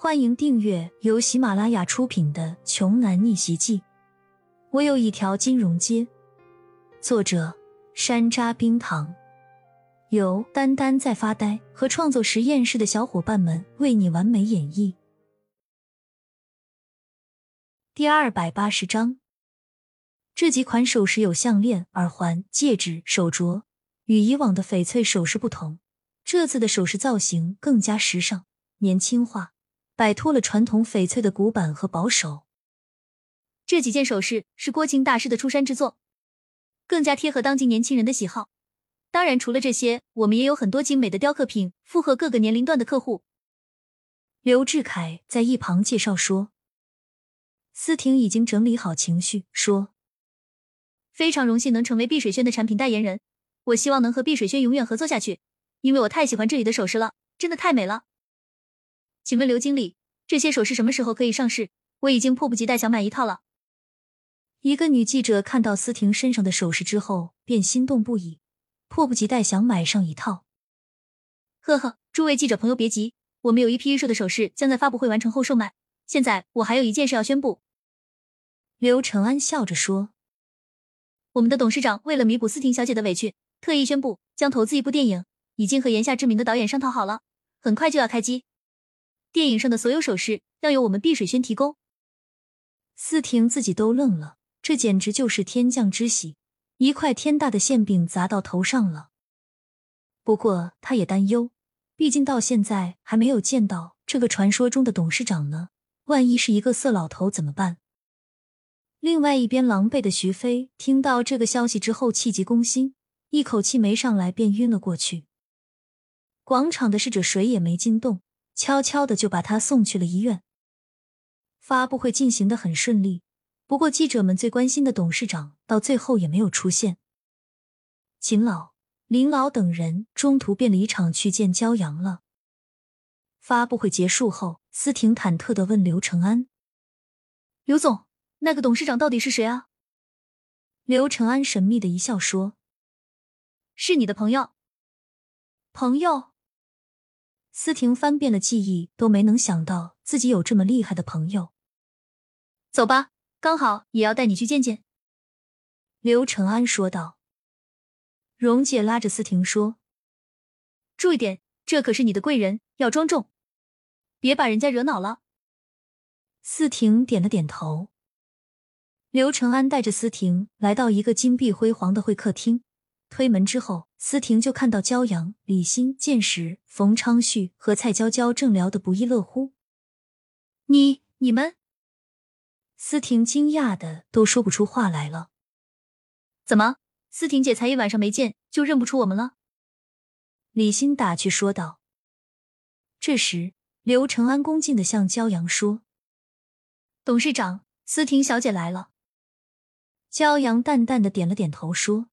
欢迎订阅由喜马拉雅出品的《穷男逆袭记》。我有一条金融街。作者：山楂冰糖，由丹丹在发呆和创作实验室的小伙伴们为你完美演绎。第二百八十章，这几款首饰有项链、耳环、戒指、手镯，与以往的翡翠首饰不同，这次的首饰造型更加时尚、年轻化。摆脱了传统翡翠的古板和保守。这几件首饰是郭靖大师的出山之作，更加贴合当今年轻人的喜好。当然，除了这些，我们也有很多精美的雕刻品，符合各个年龄段的客户。刘志凯在一旁介绍说：“思婷已经整理好情绪，说非常荣幸能成为碧水轩的产品代言人。我希望能和碧水轩永远合作下去，因为我太喜欢这里的首饰了，真的太美了。”请问刘经理，这些首饰什么时候可以上市？我已经迫不及待想买一套了。一个女记者看到思婷身上的首饰之后，便心动不已，迫不及待想买上一套。呵呵，诸位记者朋友别急，我们有一批预售的首饰将在发布会完成后售卖。现在我还有一件事要宣布。刘承安笑着说：“我们的董事长为了弥补思婷小姐的委屈，特意宣布将投资一部电影，已经和言下知名的导演商讨好了，很快就要开机。”电影上的所有首饰要由我们碧水轩提供。思婷自己都愣了，这简直就是天降之喜，一块天大的馅饼砸到头上了。不过他也担忧，毕竟到现在还没有见到这个传说中的董事长呢，万一是一个色老头怎么办？另外一边狼狈的徐飞听到这个消息之后，气急攻心，一口气没上来便晕了过去。广场的侍者谁也没惊动。悄悄的就把他送去了医院。发布会进行的很顺利，不过记者们最关心的董事长到最后也没有出现。秦老、林老等人中途便离场去见焦阳了。发布会结束后，思婷忐忑的问刘承安：“刘总，那个董事长到底是谁啊？”刘承安神秘的一笑说：“是你的朋友。”朋友。思婷翻遍了记忆，都没能想到自己有这么厉害的朋友。走吧，刚好也要带你去见见。”刘承安说道。荣姐拉着思婷说：“注意点，这可是你的贵人，要庄重，别把人家惹恼了。”思婷点了点头。刘承安带着思婷来到一个金碧辉煌的会客厅。推门之后，思婷就看到焦阳、李欣、剑石、冯昌旭和蔡娇娇正聊得不亦乐乎。你、你们？思婷惊讶的都说不出话来了。怎么，思婷姐才一晚上没见就认不出我们了？李欣打趣说道。这时，刘承安恭敬的向焦阳说：“董事长，思婷小姐来了。”焦阳淡淡的点了点头说。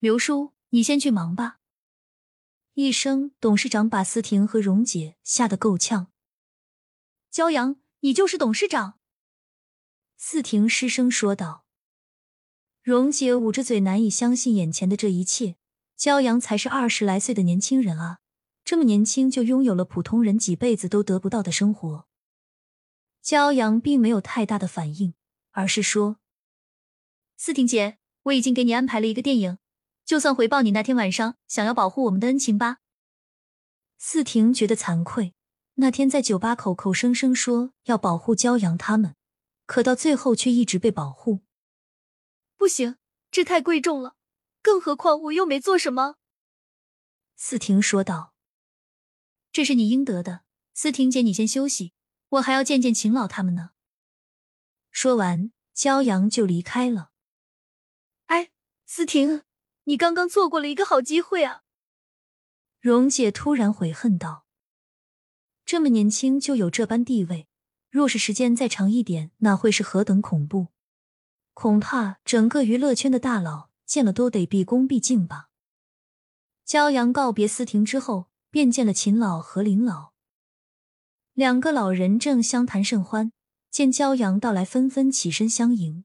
刘叔，你先去忙吧。一声，董事长把思婷和荣姐吓得够呛。焦阳，你就是董事长？思婷失声说道。荣姐捂着嘴，难以相信眼前的这一切。焦阳才是二十来岁的年轻人啊，这么年轻就拥有了普通人几辈子都得不到的生活。焦阳并没有太大的反应，而是说：“思婷姐，我已经给你安排了一个电影。”就算回报你那天晚上想要保护我们的恩情吧。四婷觉得惭愧，那天在酒吧口口声声说要保护骄阳他们，可到最后却一直被保护。不行，这太贵重了，更何况我又没做什么。四婷说道：“这是你应得的，思婷姐，你先休息，我还要见见秦老他们呢。”说完，骄阳就离开了。哎，思婷。你刚刚错过了一个好机会啊！荣姐突然悔恨道：“这么年轻就有这般地位，若是时间再长一点，那会是何等恐怖？恐怕整个娱乐圈的大佬见了都得毕恭毕敬吧。”骄阳告别思婷之后，便见了秦老和林老，两个老人正相谈甚欢，见骄阳到来，纷纷起身相迎。